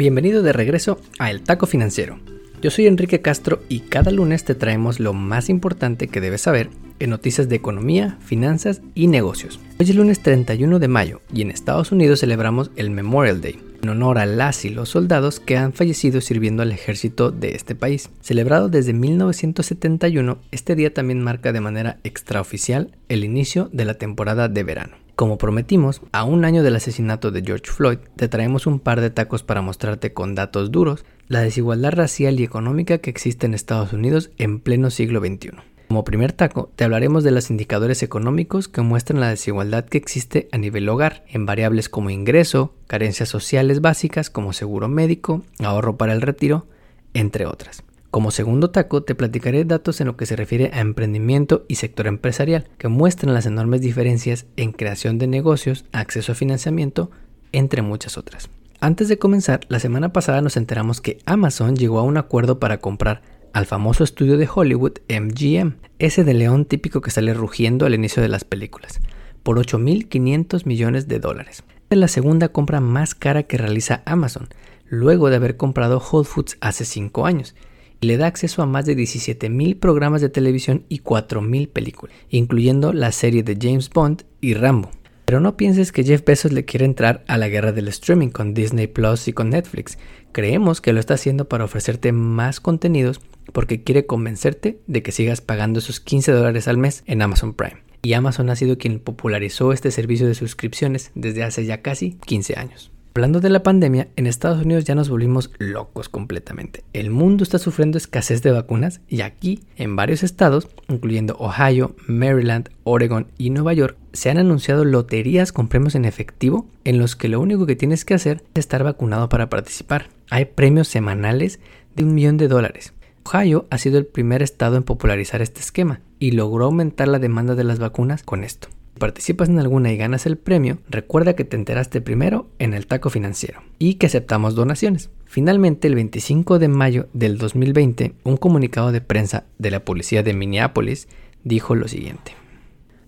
Bienvenido de regreso a El Taco Financiero. Yo soy Enrique Castro y cada lunes te traemos lo más importante que debes saber en noticias de economía, finanzas y negocios. Hoy es lunes 31 de mayo y en Estados Unidos celebramos el Memorial Day, en honor a las y los soldados que han fallecido sirviendo al ejército de este país. Celebrado desde 1971, este día también marca de manera extraoficial el inicio de la temporada de verano. Como prometimos, a un año del asesinato de George Floyd, te traemos un par de tacos para mostrarte con datos duros la desigualdad racial y económica que existe en Estados Unidos en pleno siglo XXI. Como primer taco, te hablaremos de los indicadores económicos que muestran la desigualdad que existe a nivel hogar, en variables como ingreso, carencias sociales básicas como seguro médico, ahorro para el retiro, entre otras. Como segundo taco, te platicaré datos en lo que se refiere a emprendimiento y sector empresarial, que muestran las enormes diferencias en creación de negocios, acceso a financiamiento, entre muchas otras. Antes de comenzar, la semana pasada nos enteramos que Amazon llegó a un acuerdo para comprar al famoso estudio de Hollywood MGM, ese de león típico que sale rugiendo al inicio de las películas, por 8.500 millones de dólares. Es la segunda compra más cara que realiza Amazon, luego de haber comprado Whole Foods hace 5 años, le da acceso a más de 17.000 programas de televisión y 4.000 películas, incluyendo la serie de James Bond y Rambo. Pero no pienses que Jeff Bezos le quiere entrar a la guerra del streaming con Disney Plus y con Netflix. Creemos que lo está haciendo para ofrecerte más contenidos porque quiere convencerte de que sigas pagando esos 15 dólares al mes en Amazon Prime. Y Amazon ha sido quien popularizó este servicio de suscripciones desde hace ya casi 15 años. Hablando de la pandemia, en Estados Unidos ya nos volvimos locos completamente. El mundo está sufriendo escasez de vacunas y aquí, en varios estados, incluyendo Ohio, Maryland, Oregon y Nueva York, se han anunciado loterías con premios en efectivo en los que lo único que tienes que hacer es estar vacunado para participar. Hay premios semanales de un millón de dólares. Ohio ha sido el primer estado en popularizar este esquema y logró aumentar la demanda de las vacunas con esto participas en alguna y ganas el premio, recuerda que te enteraste primero en el taco financiero y que aceptamos donaciones. Finalmente, el 25 de mayo del 2020, un comunicado de prensa de la policía de Minneapolis dijo lo siguiente.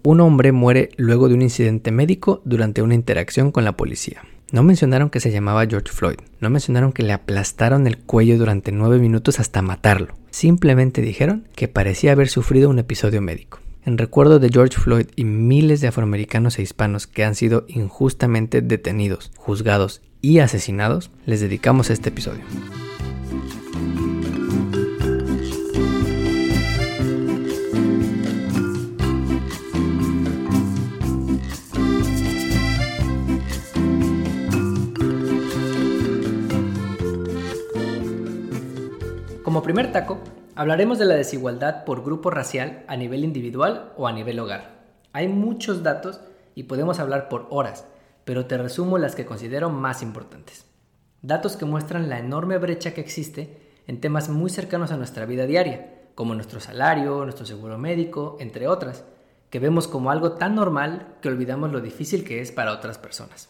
Un hombre muere luego de un incidente médico durante una interacción con la policía. No mencionaron que se llamaba George Floyd, no mencionaron que le aplastaron el cuello durante nueve minutos hasta matarlo. Simplemente dijeron que parecía haber sufrido un episodio médico en recuerdo de George Floyd y miles de afroamericanos e hispanos que han sido injustamente detenidos, juzgados y asesinados, les dedicamos este episodio. Como primer taco, Hablaremos de la desigualdad por grupo racial a nivel individual o a nivel hogar. Hay muchos datos y podemos hablar por horas, pero te resumo las que considero más importantes. Datos que muestran la enorme brecha que existe en temas muy cercanos a nuestra vida diaria, como nuestro salario, nuestro seguro médico, entre otras, que vemos como algo tan normal que olvidamos lo difícil que es para otras personas.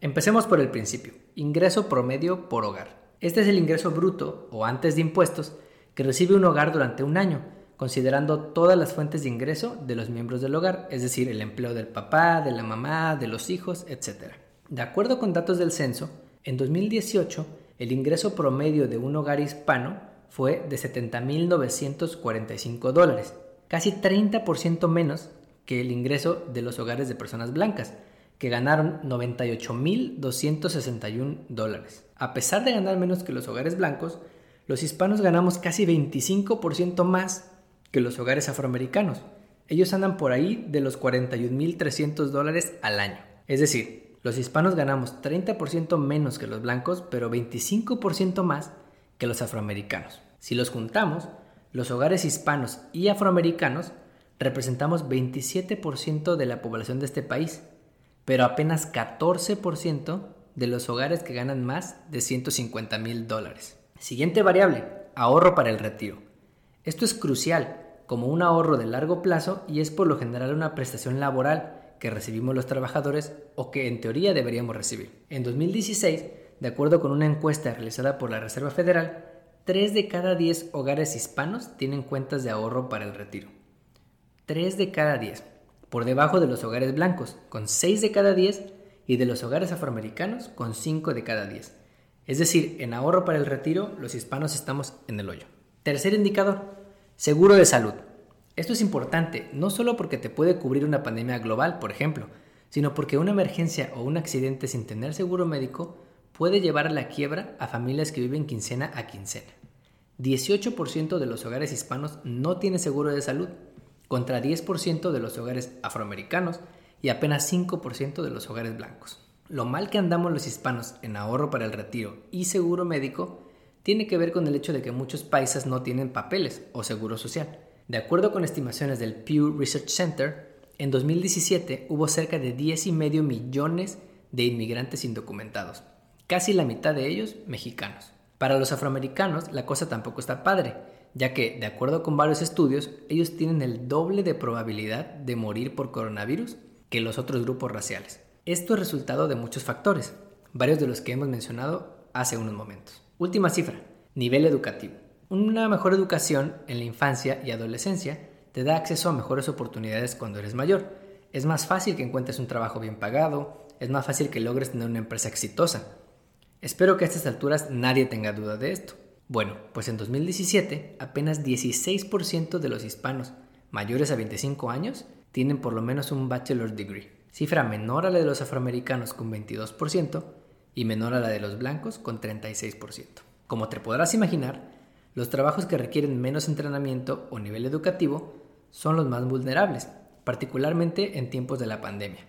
Empecemos por el principio, ingreso promedio por hogar. Este es el ingreso bruto o antes de impuestos recibe un hogar durante un año, considerando todas las fuentes de ingreso de los miembros del hogar, es decir, el empleo del papá, de la mamá, de los hijos, etc. De acuerdo con datos del censo, en 2018 el ingreso promedio de un hogar hispano fue de 70.945 dólares, casi 30% menos que el ingreso de los hogares de personas blancas, que ganaron 98.261 dólares. A pesar de ganar menos que los hogares blancos, los hispanos ganamos casi 25% más que los hogares afroamericanos. Ellos andan por ahí de los 41.300 dólares al año. Es decir, los hispanos ganamos 30% menos que los blancos, pero 25% más que los afroamericanos. Si los juntamos, los hogares hispanos y afroamericanos representamos 27% de la población de este país, pero apenas 14% de los hogares que ganan más de 150 mil dólares. Siguiente variable, ahorro para el retiro. Esto es crucial como un ahorro de largo plazo y es por lo general una prestación laboral que recibimos los trabajadores o que en teoría deberíamos recibir. En 2016, de acuerdo con una encuesta realizada por la Reserva Federal, 3 de cada 10 hogares hispanos tienen cuentas de ahorro para el retiro. 3 de cada 10, por debajo de los hogares blancos, con 6 de cada 10, y de los hogares afroamericanos, con 5 de cada 10. Es decir, en ahorro para el retiro, los hispanos estamos en el hoyo. Tercer indicador, seguro de salud. Esto es importante, no solo porque te puede cubrir una pandemia global, por ejemplo, sino porque una emergencia o un accidente sin tener seguro médico puede llevar a la quiebra a familias que viven quincena a quincena. 18% de los hogares hispanos no tienen seguro de salud, contra 10% de los hogares afroamericanos y apenas 5% de los hogares blancos. Lo mal que andamos los hispanos en ahorro para el retiro y seguro médico tiene que ver con el hecho de que muchos países no tienen papeles o seguro social. De acuerdo con estimaciones del Pew Research Center, en 2017 hubo cerca de 10,5 millones de inmigrantes indocumentados, casi la mitad de ellos mexicanos. Para los afroamericanos la cosa tampoco está padre, ya que, de acuerdo con varios estudios, ellos tienen el doble de probabilidad de morir por coronavirus que los otros grupos raciales. Esto es resultado de muchos factores, varios de los que hemos mencionado hace unos momentos. Última cifra, nivel educativo. Una mejor educación en la infancia y adolescencia te da acceso a mejores oportunidades cuando eres mayor. Es más fácil que encuentres un trabajo bien pagado, es más fácil que logres tener una empresa exitosa. Espero que a estas alturas nadie tenga duda de esto. Bueno, pues en 2017 apenas 16% de los hispanos mayores a 25 años tienen por lo menos un bachelor's degree, cifra menor a la de los afroamericanos con 22% y menor a la de los blancos con 36%. Como te podrás imaginar, los trabajos que requieren menos entrenamiento o nivel educativo son los más vulnerables, particularmente en tiempos de la pandemia.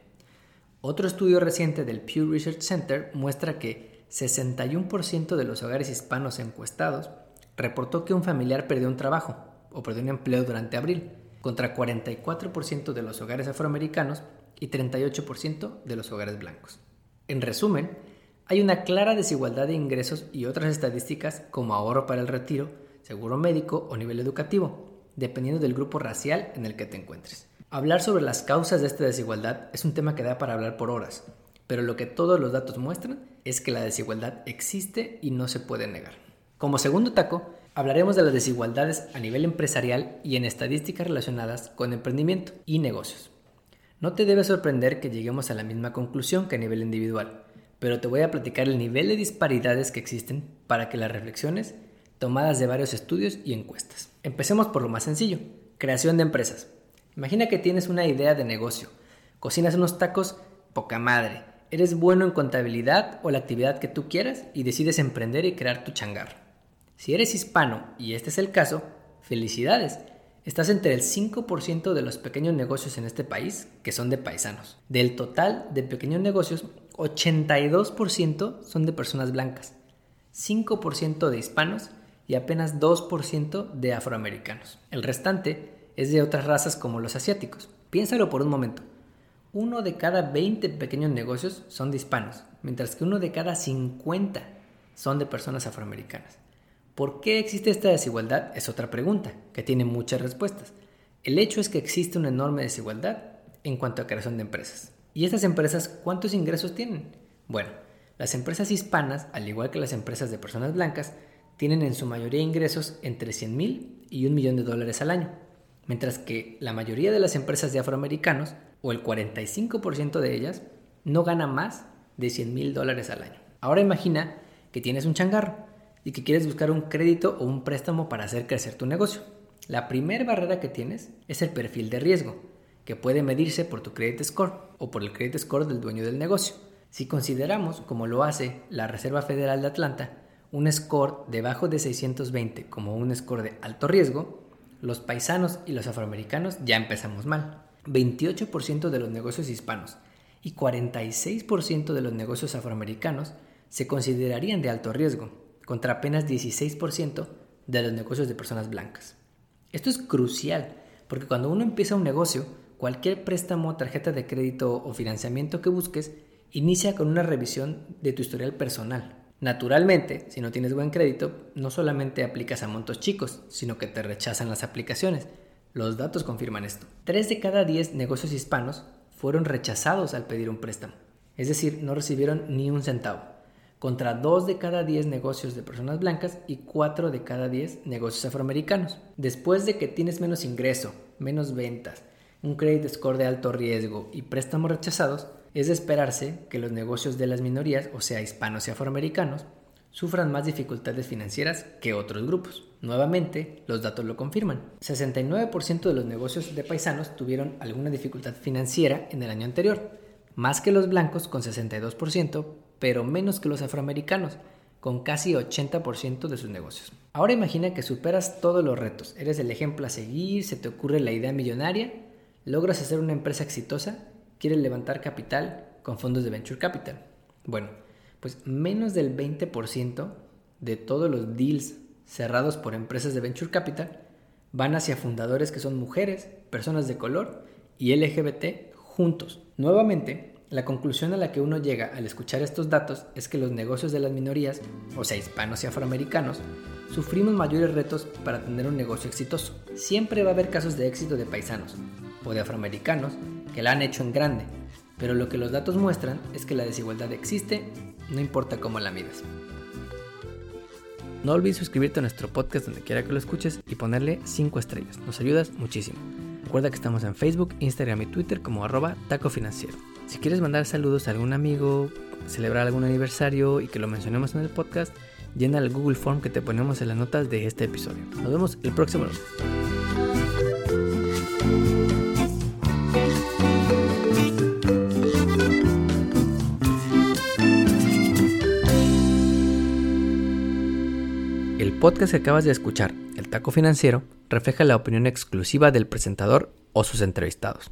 Otro estudio reciente del Pew Research Center muestra que 61% de los hogares hispanos encuestados reportó que un familiar perdió un trabajo o perdió un empleo durante abril, contra 44% de los hogares afroamericanos y 38% de los hogares blancos. En resumen, hay una clara desigualdad de ingresos y otras estadísticas como ahorro para el retiro, seguro médico o nivel educativo, dependiendo del grupo racial en el que te encuentres. Hablar sobre las causas de esta desigualdad es un tema que da para hablar por horas, pero lo que todos los datos muestran es que la desigualdad existe y no se puede negar. Como segundo taco, hablaremos de las desigualdades a nivel empresarial y en estadísticas relacionadas con emprendimiento y negocios. No te debe sorprender que lleguemos a la misma conclusión que a nivel individual pero te voy a platicar el nivel de disparidades que existen para que las reflexiones tomadas de varios estudios y encuestas. Empecemos por lo más sencillo, creación de empresas. Imagina que tienes una idea de negocio, cocinas unos tacos poca madre, eres bueno en contabilidad o la actividad que tú quieras y decides emprender y crear tu changar. Si eres hispano y este es el caso, felicidades, Estás entre el 5% de los pequeños negocios en este país que son de paisanos. Del total de pequeños negocios, 82% son de personas blancas, 5% de hispanos y apenas 2% de afroamericanos. El restante es de otras razas como los asiáticos. Piénsalo por un momento. Uno de cada 20 pequeños negocios son de hispanos, mientras que uno de cada 50 son de personas afroamericanas. ¿Por qué existe esta desigualdad? Es otra pregunta, que tiene muchas respuestas. El hecho es que existe una enorme desigualdad en cuanto a creación de empresas. ¿Y estas empresas cuántos ingresos tienen? Bueno, las empresas hispanas, al igual que las empresas de personas blancas, tienen en su mayoría ingresos entre 100 mil y un millón de dólares al año, mientras que la mayoría de las empresas de afroamericanos, o el 45% de ellas, no gana más de 100 mil dólares al año. Ahora imagina que tienes un changarro y que quieres buscar un crédito o un préstamo para hacer crecer tu negocio. La primera barrera que tienes es el perfil de riesgo, que puede medirse por tu credit score o por el credit score del dueño del negocio. Si consideramos, como lo hace la Reserva Federal de Atlanta, un score debajo de 620 como un score de alto riesgo, los paisanos y los afroamericanos ya empezamos mal. 28% de los negocios hispanos y 46% de los negocios afroamericanos se considerarían de alto riesgo, contra apenas 16% de los negocios de personas blancas. Esto es crucial, porque cuando uno empieza un negocio, cualquier préstamo, tarjeta de crédito o financiamiento que busques, inicia con una revisión de tu historial personal. Naturalmente, si no tienes buen crédito, no solamente aplicas a montos chicos, sino que te rechazan las aplicaciones. Los datos confirman esto. 3 de cada 10 negocios hispanos fueron rechazados al pedir un préstamo, es decir, no recibieron ni un centavo contra 2 de cada 10 negocios de personas blancas y 4 de cada 10 negocios afroamericanos. Después de que tienes menos ingreso, menos ventas, un credit score de alto riesgo y préstamos rechazados, es de esperarse que los negocios de las minorías, o sea, hispanos y afroamericanos, sufran más dificultades financieras que otros grupos. Nuevamente, los datos lo confirman. 69% de los negocios de paisanos tuvieron alguna dificultad financiera en el año anterior, más que los blancos con 62%, pero menos que los afroamericanos, con casi 80% de sus negocios. Ahora imagina que superas todos los retos, eres el ejemplo a seguir, se te ocurre la idea millonaria, logras hacer una empresa exitosa, quieres levantar capital con fondos de venture capital. Bueno, pues menos del 20% de todos los deals cerrados por empresas de venture capital van hacia fundadores que son mujeres, personas de color y LGBT juntos. Nuevamente, la conclusión a la que uno llega al escuchar estos datos es que los negocios de las minorías, o sea, hispanos y afroamericanos, sufrimos mayores retos para tener un negocio exitoso. Siempre va a haber casos de éxito de paisanos o de afroamericanos que la han hecho en grande, pero lo que los datos muestran es que la desigualdad existe, no importa cómo la midas. No olvides suscribirte a nuestro podcast donde quiera que lo escuches y ponerle 5 estrellas, nos ayudas muchísimo. Recuerda que estamos en Facebook, Instagram y Twitter como arroba. Si quieres mandar saludos a algún amigo, celebrar algún aniversario y que lo mencionemos en el podcast, llena el Google Form que te ponemos en las notas de este episodio. Nos vemos el próximo lunes. El podcast que acabas de escuchar, El Taco Financiero, refleja la opinión exclusiva del presentador o sus entrevistados